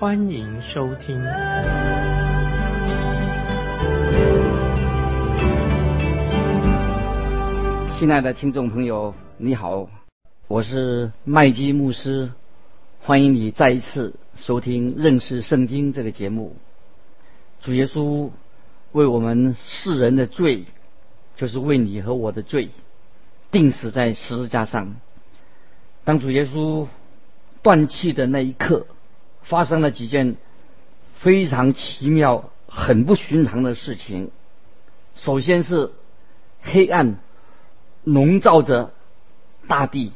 欢迎收听。亲爱的听众朋友，你好，我是麦基牧师，欢迎你再一次收听认识圣经这个节目。主耶稣为我们世人的罪。就是为你和我的罪，钉死在十字架上。当主耶稣断气的那一刻，发生了几件非常奇妙、很不寻常的事情。首先是黑暗笼罩着大地，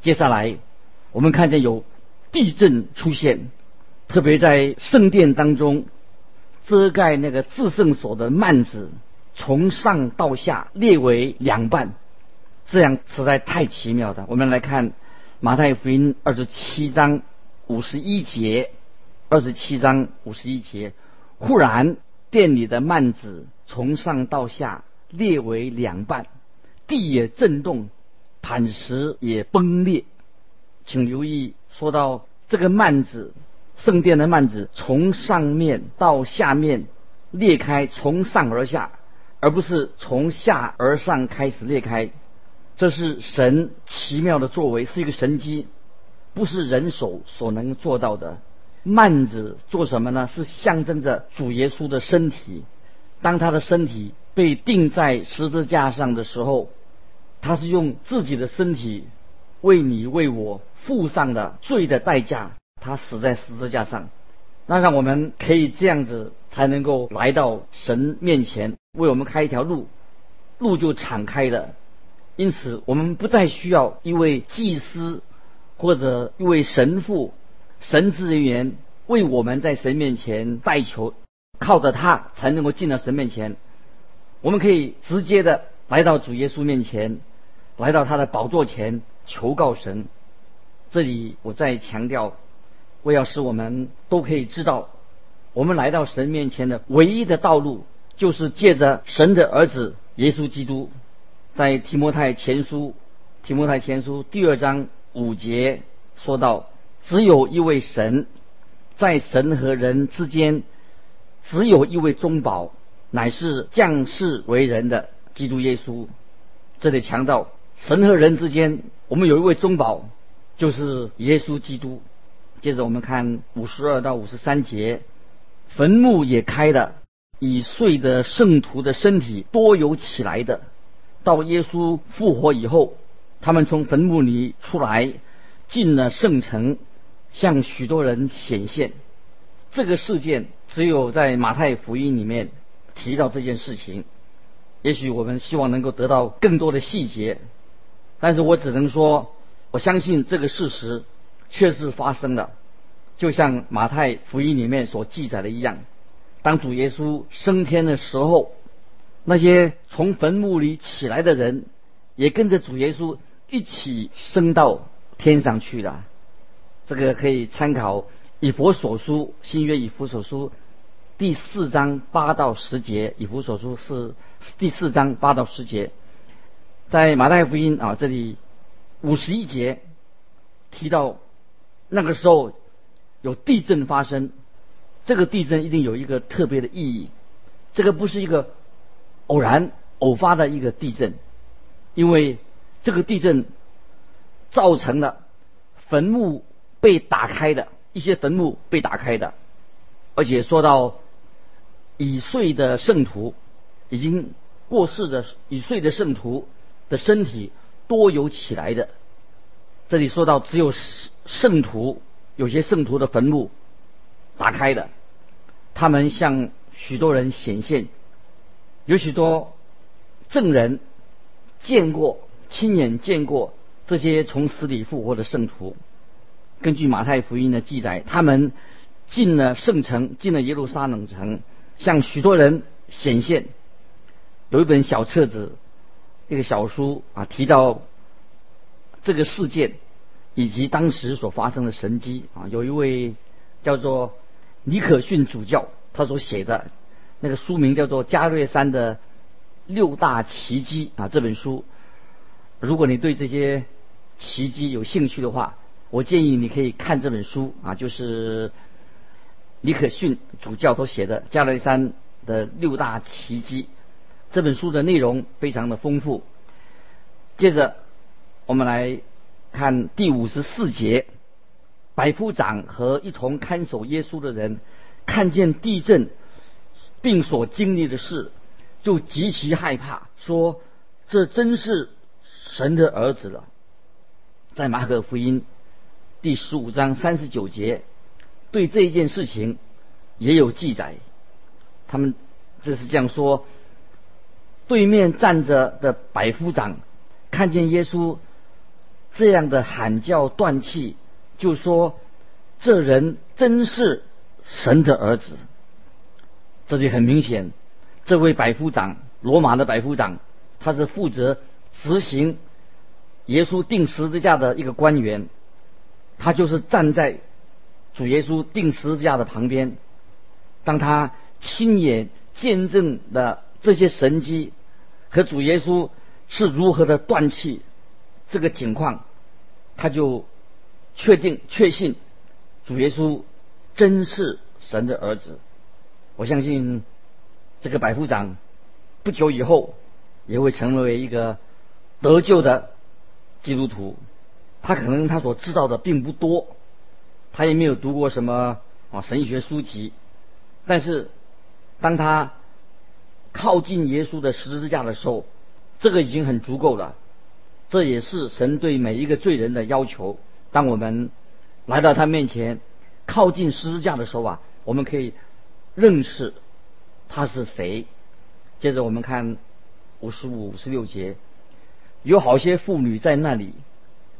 接下来我们看见有地震出现，特别在圣殿当中遮盖那个至圣所的幔子。从上到下列为两半，这样实在太奇妙的。我们来看马太福音二十七章五十一节，二十七章五十一节，忽然殿里的幔子从上到下裂为两半，地也震动，磐石也崩裂。请留意，说到这个幔子，圣殿的幔子从上面到下面裂开，从上而下。而不是从下而上开始裂开，这是神奇妙的作为，是一个神机，不是人手所能做到的。幔子做什么呢？是象征着主耶稣的身体。当他的身体被钉在十字架上的时候，他是用自己的身体为你为我付上的罪的代价，他死在十字架上。那让我们可以这样子才能够来到神面前。为我们开一条路，路就敞开了。因此，我们不再需要一位祭司或者一位神父、神职人员为我们在神面前代求，靠着他才能够进到神面前。我们可以直接的来到主耶稣面前，来到他的宝座前求告神。这里我再强调，我要使我们都可以知道，我们来到神面前的唯一的道路。就是借着神的儿子耶稣基督，在提摩太前书提摩太前书第二章五节说到，只有一位神，在神和人之间，只有一位中保，乃是降世为人的基督耶稣。这里强调神和人之间，我们有一位中保，就是耶稣基督。接着我们看五十二到五十三节，坟墓也开了。已睡的圣徒的身体多有起来的，到耶稣复活以后，他们从坟墓里出来，进了圣城，向许多人显现。这个事件只有在马太福音里面提到这件事情。也许我们希望能够得到更多的细节，但是我只能说，我相信这个事实确实发生了，就像马太福音里面所记载的一样。当主耶稣升天的时候，那些从坟墓里起来的人，也跟着主耶稣一起升到天上去了。这个可以参考以佛所书新约以佛所书第四章八到十节。以佛所书是第四章八到十节，在马太福音啊这里五十一节提到，那个时候有地震发生。这个地震一定有一个特别的意义，这个不是一个偶然偶发的一个地震，因为这个地震造成了坟墓被打开的一些坟墓被打开的，而且说到已睡的圣徒已经过世的已睡的圣徒的身体多有起来的，这里说到只有圣徒有些圣徒的坟墓打开的。他们向许多人显现，有许多证人见过、亲眼见过这些从死里复活的圣徒。根据马太福音的记载，他们进了圣城，进了耶路撒冷城，向许多人显现。有一本小册子，一个小书啊，提到这个事件以及当时所发生的神迹啊。有一位叫做尼可逊主教，他所写的那个书名叫做《加略山的六大奇迹》啊。这本书，如果你对这些奇迹有兴趣的话，我建议你可以看这本书啊，就是尼可逊主教所写的《加勒山的六大奇迹》。这本书的内容非常的丰富。接着，我们来看第五十四节：百夫长和一同看守耶稣的人，看见地震并所经历的事，就极其害怕，说：“这真是神的儿子了。”在马可福音第十五章三十九节，对这一件事情也有记载。他们这是这样说。对面站着的百夫长看见耶稣这样的喊叫断气，就说：“这人真是神的儿子。”这就很明显，这位百夫长，罗马的百夫长，他是负责执行耶稣钉十字架的一个官员，他就是站在主耶稣钉十字架的旁边，当他亲眼见证了这些神迹。和主耶稣是如何的断气，这个情况，他就确定确信主耶稣真是神的儿子。我相信这个百夫长不久以后也会成为一个得救的基督徒。他可能他所知道的并不多，他也没有读过什么啊神学书籍，但是当他。靠近耶稣的十字架的时候，这个已经很足够了。这也是神对每一个罪人的要求。当我们来到他面前，靠近十字架的时候啊，我们可以认识他是谁。接着我们看五十五、五十六节，有好些妇女在那里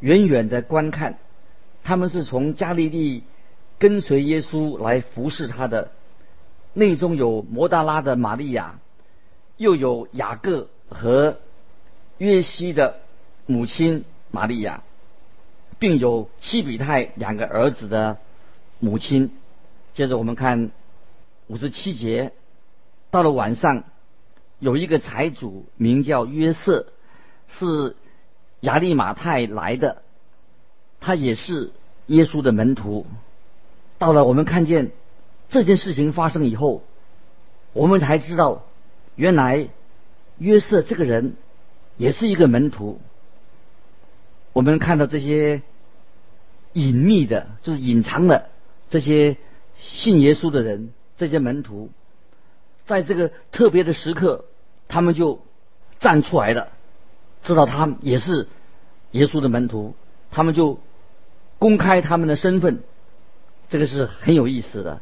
远远的观看，他们是从加利利跟随耶稣来服侍他的，内中有摩大拉的玛利亚。又有雅各和约西的母亲玛利亚，并有西比泰两个儿子的母亲。接着我们看五十七节，到了晚上，有一个财主名叫约瑟，是亚利马泰来的，他也是耶稣的门徒。到了我们看见这件事情发生以后，我们才知道。原来约瑟这个人也是一个门徒。我们看到这些隐秘的，就是隐藏的这些信耶稣的人，这些门徒，在这个特别的时刻，他们就站出来了，知道他也是耶稣的门徒，他们就公开他们的身份，这个是很有意思的。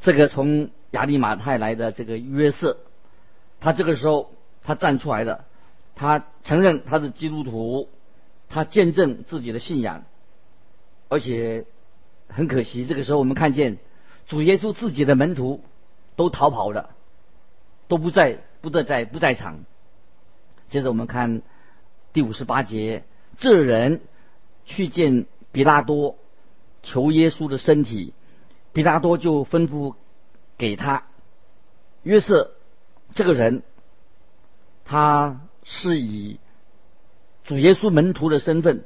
这个从亚利马泰来的这个约瑟。他这个时候，他站出来的，他承认他是基督徒，他见证自己的信仰，而且很可惜，这个时候我们看见主耶稣自己的门徒都逃跑了，都不在，不在在不在场。接着我们看第五十八节，这人去见比拉多，求耶稣的身体，比拉多就吩咐给他约瑟。这个人，他是以主耶稣门徒的身份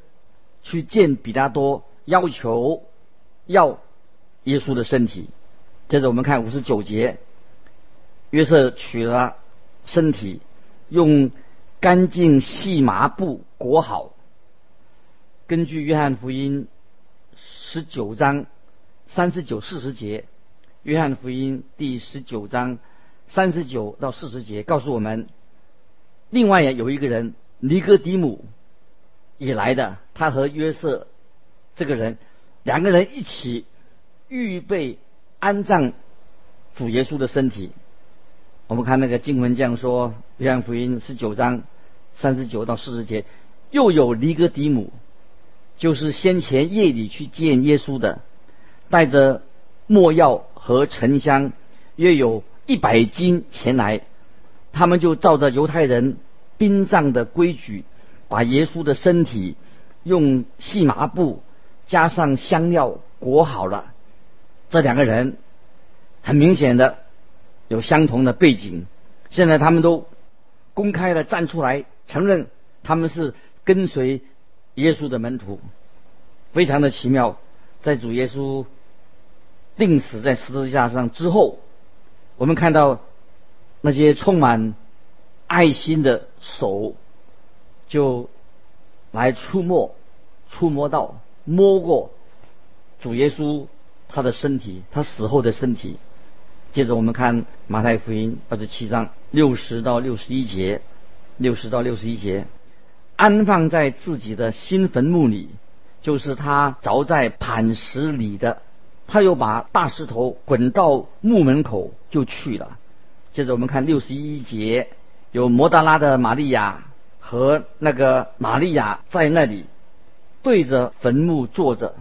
去见比拉多，要求要耶稣的身体。接着我们看五十九节，约瑟取了身体，用干净细麻布裹好。根据约翰福音十九章三十九四十节，约翰福音第十九章。三十九到四十节告诉我们，另外也有一个人尼哥底姆也来的，他和约瑟这个人两个人一起预备安葬主耶稣的身体。我们看那个经文这样说：约翰福音十九章三十九到四十节，又有尼哥底姆，就是先前夜里去见耶稣的，带着没药和沉香，约有一百斤前来。他们就照着犹太人殡葬的规矩，把耶稣的身体用细麻布加上香料裹好了。这两个人很明显的有相同的背景，现在他们都公开的站出来承认他们是跟随耶稣的门徒，非常的奇妙。在主耶稣钉死在十字架上之后，我们看到那些充满爱心的手就来触摸、触摸到、摸过主耶稣。他的身体，他死后的身体。接着我们看马太福音二十七章六十到六十一节，六十到六十一节，安放在自己的新坟墓里，就是他凿在磐石里的。他又把大石头滚到墓门口就去了。接着我们看六十一节，有摩达拉的玛利亚和那个玛利亚在那里对着坟墓坐着。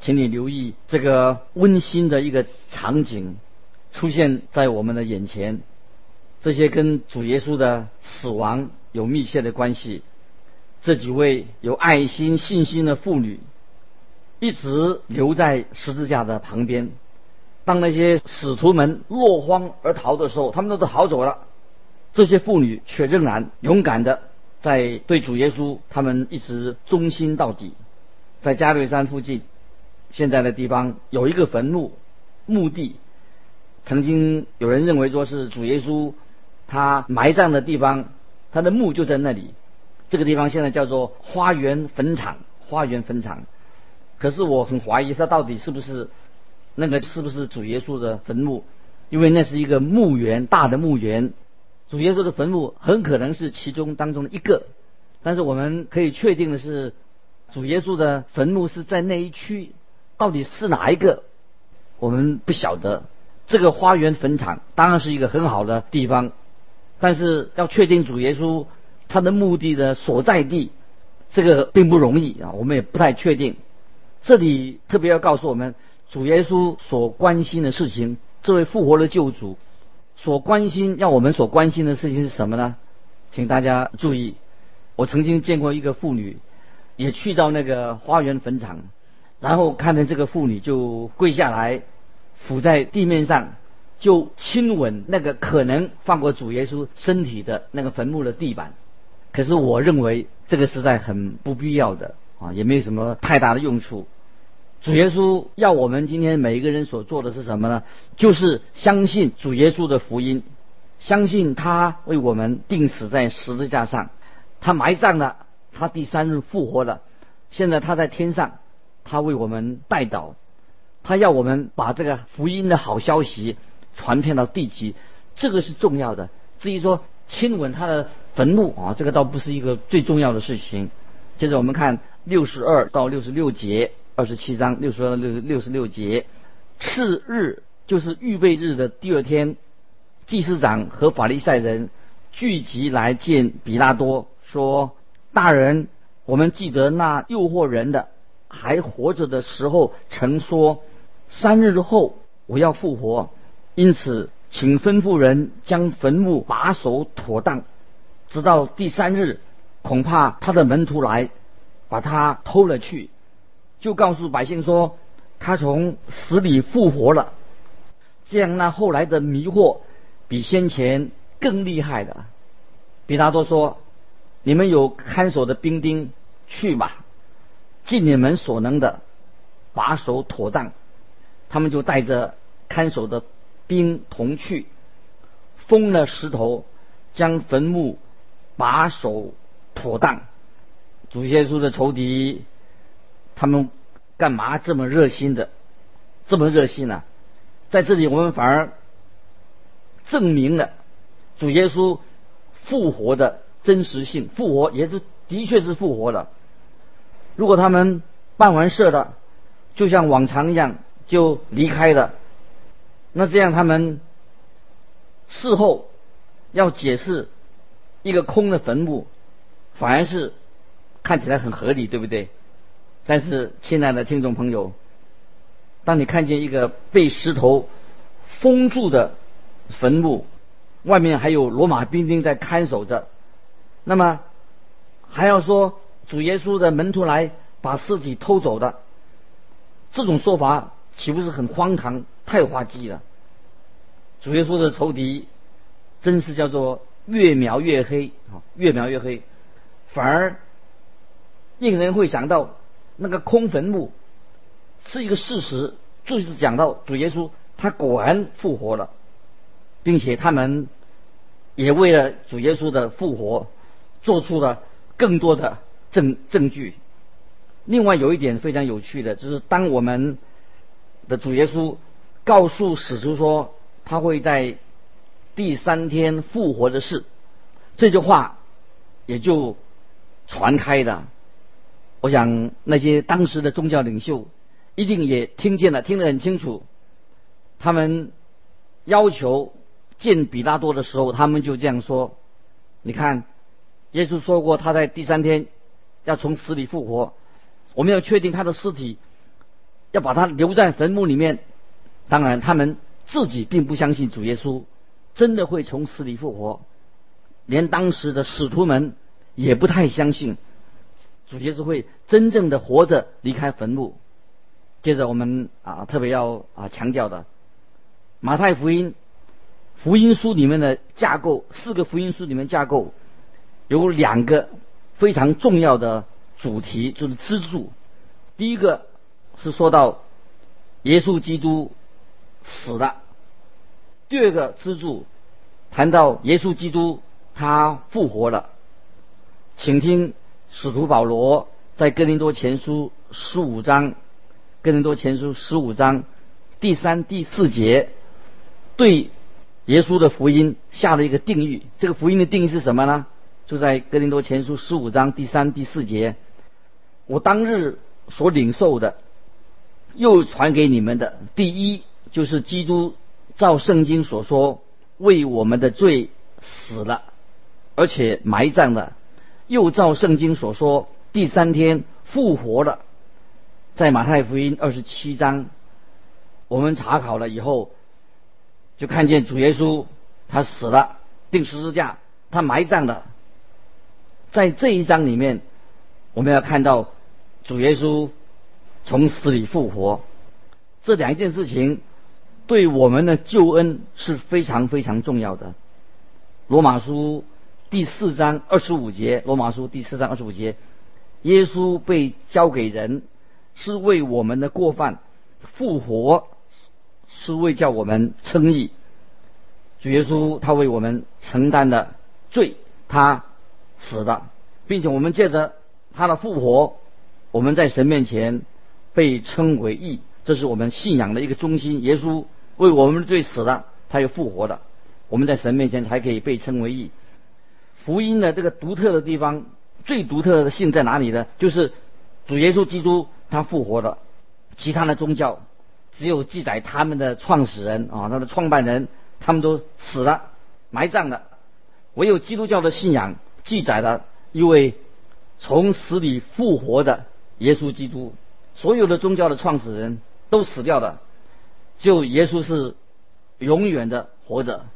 请你留意这个温馨的一个场景出现在我们的眼前，这些跟主耶稣的死亡有密切的关系。这几位有爱心、信心的妇女一直留在十字架的旁边。当那些使徒们落荒而逃的时候，他们都都逃走了，这些妇女却仍然勇敢的在对主耶稣，他们一直忠心到底，在加略山附近。现在的地方有一个坟墓墓地，曾经有人认为说是主耶稣他埋葬的地方，他的墓就在那里。这个地方现在叫做花园坟场，花园坟场。可是我很怀疑他到底是不是那个是不是主耶稣的坟墓，因为那是一个墓园，大的墓园。主耶稣的坟墓很可能是其中当中的一个，但是我们可以确定的是，主耶稣的坟墓是在那一区。到底是哪一个？我们不晓得。这个花园坟场当然是一个很好的地方，但是要确定主耶稣他的墓地的所在地，这个并不容易啊。我们也不太确定。这里特别要告诉我们，主耶稣所关心的事情，这位复活的救主所关心，要我们所关心的事情是什么呢？请大家注意，我曾经见过一个妇女，也去到那个花园坟场。然后看见这个妇女就跪下来，伏在地面上，就亲吻那个可能放过主耶稣身体的那个坟墓的地板。可是我认为这个实在很不必要的啊，也没有什么太大的用处。主耶稣要我们今天每一个人所做的是什么呢？就是相信主耶稣的福音，相信他为我们钉死在十字架上，他埋葬了，他第三日复活了，现在他在天上。他为我们带导，他要我们把这个福音的好消息传遍到地极，这个是重要的。至于说亲吻他的坟墓啊，这个倒不是一个最重要的事情。接着我们看六十二到六十六节，二十七章六十二到六六十六节，次日就是预备日的第二天，祭司长和法利赛人聚集来见比拉多，说：“大人，我们记得那诱惑人的。”还活着的时候曾说，三日后我要复活，因此请吩咐人将坟墓把守妥当，直到第三日，恐怕他的门徒来把他偷了去，就告诉百姓说他从死里复活了。这样那后来的迷惑比先前更厉害的。比拉多说：“你们有看守的兵丁去吧。”尽你们所能的把守妥当，他们就带着看守的兵同去，封了石头，将坟墓把守妥当。主耶稣的仇敌，他们干嘛这么热心的，这么热心呢？在这里，我们反而证明了主耶稣复活的真实性。复活也是的确是复活了。如果他们办完事了，就像往常一样就离开了，那这样他们事后要解释一个空的坟墓，反而是看起来很合理，对不对？但是，亲爱的听众朋友，当你看见一个被石头封住的坟墓，外面还有罗马兵丁在看守着，那么还要说主耶稣的门徒来把尸体偷走的，这种说法岂不是很荒唐、太滑稽了？主耶稣的仇敌真是叫做越描越黑啊，越描越黑，反而令人会想到那个空坟墓是一个事实，就是讲到主耶稣他果然复活了，并且他们也为了主耶稣的复活做出了更多的证证据。另外有一点非常有趣的，就是当我们主耶稣告诉使徒说。他会在第三天复活的事，这句话也就传开的。我想那些当时的宗教领袖一定也听见了，听得很清楚。他们要求见比拉多的时候，他们就这样说：“你看，耶稣说过他在第三天要从死里复活，我们要确定他的尸体，要把他留在坟墓里面。当然，他们。”自己并不相信主耶稣真的会从死里复活，连当时的使徒们也不太相信主耶稣会真正的活着离开坟墓。接着我们啊特别要啊强调的，马太福音福音书里面的架构，四个福音书里面架构有两个非常重要的主题，就是支柱。第一个是说到耶稣基督。死了。第二个支柱谈到耶稣基督他复活了，请听使徒保罗在哥林多前书十五章，哥林多前书十五章第三、第四节对耶稣的福音下了一个定义。这个福音的定义是什么呢？就在哥林多前书十五章第三、第四节，我当日所领受的，又传给你们的第一。就是基督照圣经所说，为我们的罪死了，而且埋葬了，又照圣经所说，第三天复活了。在马太福音二十七章，我们查考了以后，就看见主耶稣他死了，钉十字架，他埋葬了。在这一章里面，我们要看到主耶稣从死里复活，这两件事情。对我们的救恩是非常非常重要的。罗马书第四章二十五节，罗马书第四章二十五节，耶稣被交给人，是为我们的过犯复活，是为叫我们称义。主耶稣他为我们承担的罪，他死了，并且我们借着他的复活，我们在神面前被称为义，这是我们信仰的一个中心。耶稣。为我们的罪死了，他又复活了，我们在神面前才可以被称为义。福音的这个独特的地方，最独特的性在哪里呢？就是主耶稣基督他复活了，其他的宗教只有记载他们的创始人啊，他的创办人他们都死了，埋葬了，唯有基督教的信仰记载了一位从死里复活的耶稣基督。所有的宗教的创始人都死掉了。就耶稣是永远的活着，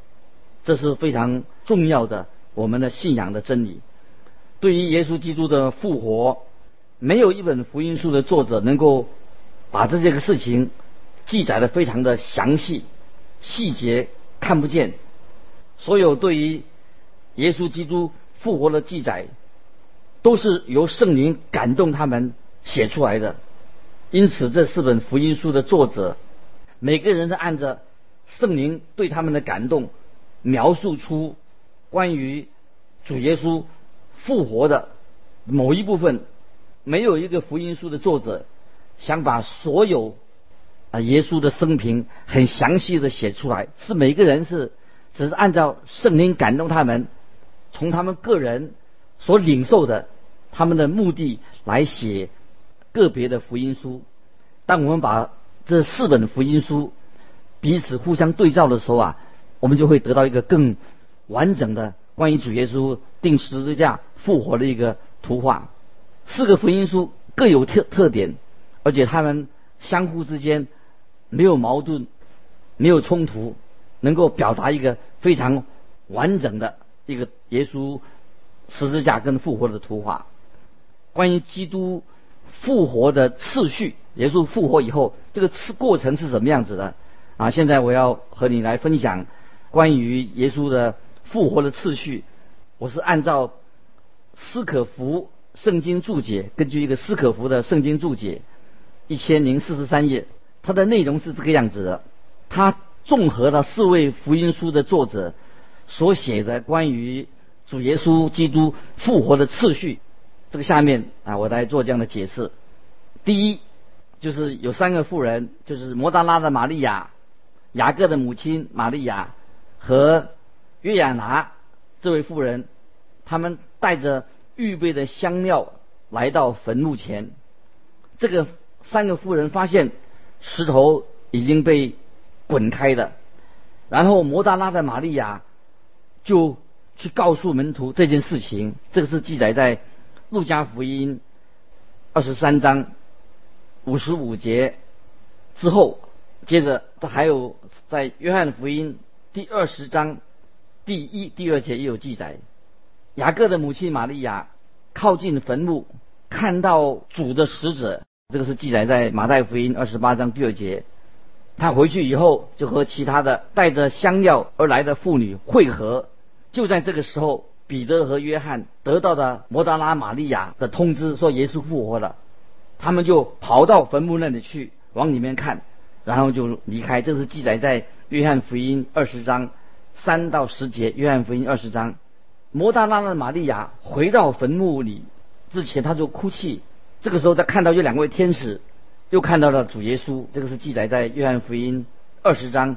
这是非常重要的我们的信仰的真理。对于耶稣基督的复活，没有一本福音书的作者能够把这这个事情记载的非常的详细，细节看不见。所有对于耶稣基督复活的记载，都是由圣灵感动他们写出来的。因此，这四本福音书的作者。每个人都按着圣灵对他们的感动，描述出关于主耶稣复活的某一部分。没有一个福音书的作者想把所有啊耶稣的生平很详细的写出来，是每个人是只是按照圣灵感动他们，从他们个人所领受的他们的目的来写个别的福音书。当我们把这四本福音书彼此互相对照的时候啊，我们就会得到一个更完整的关于主耶稣定十字架复活的一个图画。四个福音书各有特特点，而且他们相互之间没有矛盾，没有冲突，能够表达一个非常完整的一个耶稣十字架跟复活的图画。关于基督复活的次序，耶稣复活以后这个次过程是什么样子的啊？现在我要和你来分享关于耶稣的复活的次序。我是按照斯可福圣经注解，根据一个斯可福的圣经注解一千零四十三页。它的内容是这个样子的，它综合了四位福音书的作者所写的关于主耶稣基督复活的次序。这个下面啊，我来做这样的解释。第一，就是有三个妇人，就是摩达拉的玛利亚、雅各的母亲玛利亚和约亚拿这位妇人，他们带着预备的香料来到坟墓前。这个三个妇人发现。石头已经被滚开了，然后摩达拉的玛利亚就去告诉门徒这件事情。这个是记载在路加福音二十三章五十五节之后。接着，这还有在约翰福音第二十章第一、第二节也有记载。雅各的母亲玛利亚靠近坟墓，看到主的使者。这个是记载在马太福音二十八章第二节。他回去以后，就和其他的带着香料而来的妇女会合。就在这个时候，彼得和约翰得到的摩达拉玛利亚的通知，说耶稣复活了。他们就跑到坟墓那里去，往里面看，然后就离开。这是记载在约翰福音二十章三到十节。约翰福音二十章，摩达拉的玛利亚回到坟墓里之前，他就哭泣。这个时候，他看到有两位天使，又看到了主耶稣。这个是记载在约翰福音二十章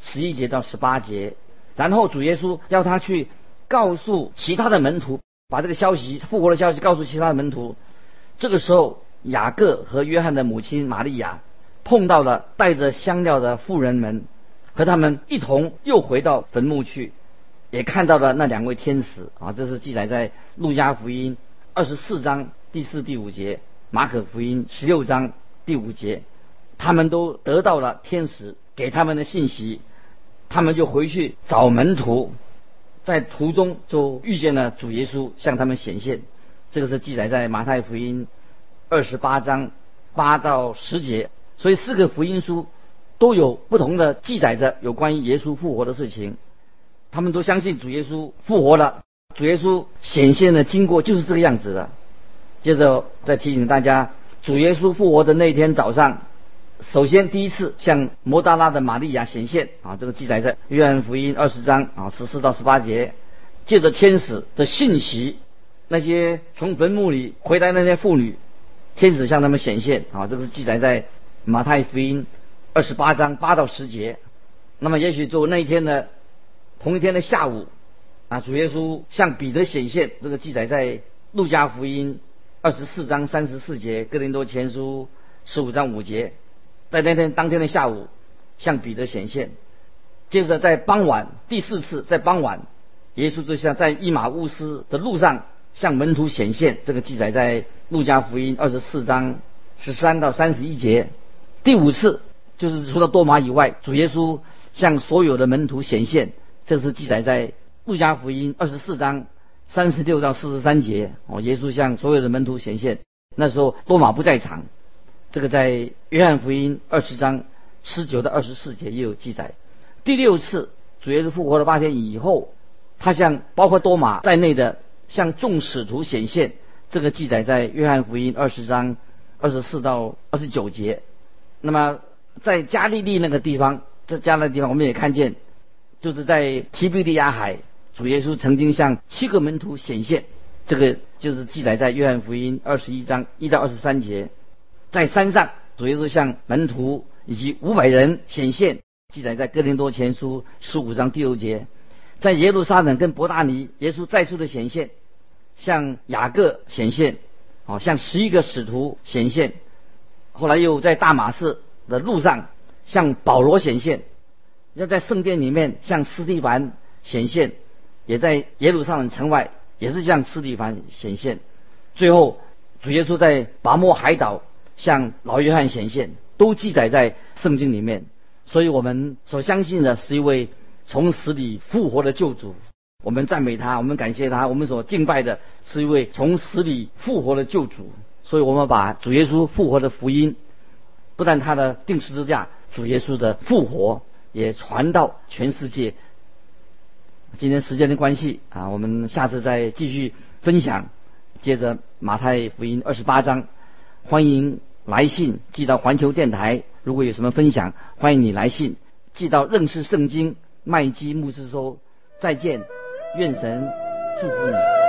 十一节到十八节。然后主耶稣要他去告诉其他的门徒，把这个消息、复活的消息告诉其他的门徒。这个时候，雅各和约翰的母亲玛利亚碰到了带着香料的妇人们，和他们一同又回到坟墓去，也看到了那两位天使。啊，这是记载在路加福音二十四章。第四、第五节，马可福音十六章第五节，他们都得到了天使给他们的信息，他们就回去找门徒，在途中就遇见了主耶稣向他们显现。这个是记载在马太福音二十八章八到十节，所以四个福音书都有不同的记载着有关于耶稣复活的事情。他们都相信主耶稣复活了，主耶稣显现的经过就是这个样子的。接着再提醒大家，主耶稣复活的那天早上，首先第一次向摩达拉的玛利亚显现啊，这个记载在约翰福音二十章啊十四到十八节。借着天使的信息，那些从坟墓里回来那些妇女，天使向他们显现啊，这个是记载在马太福音二十八章八到十节。那么也许就那一天的同一天的下午啊，主耶稣向彼得显现，这个记载在路加福音。二十四章三十四节，哥林多前书十五章五节，在那天当天的下午，向彼得显现。接着在傍晚第四次，在傍晚，耶稣就像在伊马乌斯的路上向门徒显现。这个记载在路加福音二十四章十三到三十一节。第五次就是除了多马以外，主耶稣向所有的门徒显现。这是记载在路加福音二十四章。三十六到四十三节，哦，耶稣向所有的门徒显现。那时候多马不在场，这个在约翰福音二十章十九到二十四节也有记载。第六次主耶稣复活了八天以后，他向包括多马在内的向众使徒显现，这个记载在约翰福音二十章二十四到二十九节。那么在加利利那个地方，在加利利地方我们也看见，就是在提比利亚海。主耶稣曾经向七个门徒显现，这个就是记载在约翰福音二十一章一到二十三节。在山上，主耶稣向门徒以及五百人显现，记载在哥林多前书十五章第六节。在耶路撒冷跟伯大尼，耶稣再次的显现，向雅各显现，哦，向十一个使徒显现。后来又在大马士的路上向保罗显现，要在圣殿里面向斯蒂凡显现。也在耶路撒冷城外，也是向斯蒂凡显现。最后，主耶稣在拔摩海岛向老约翰显现，都记载在圣经里面。所以我们所相信的是一位从死里复活的救主。我们赞美他，我们感谢他，我们所敬拜的是一位从死里复活的救主。所以我们把主耶稣复活的福音，不但他的定十字架，主耶稣的复活也传到全世界。今天时间的关系啊，我们下次再继续分享。接着马太福音二十八章，欢迎来信寄到环球电台。如果有什么分享，欢迎你来信寄到认识圣经麦基牧师收。再见，愿神祝福你。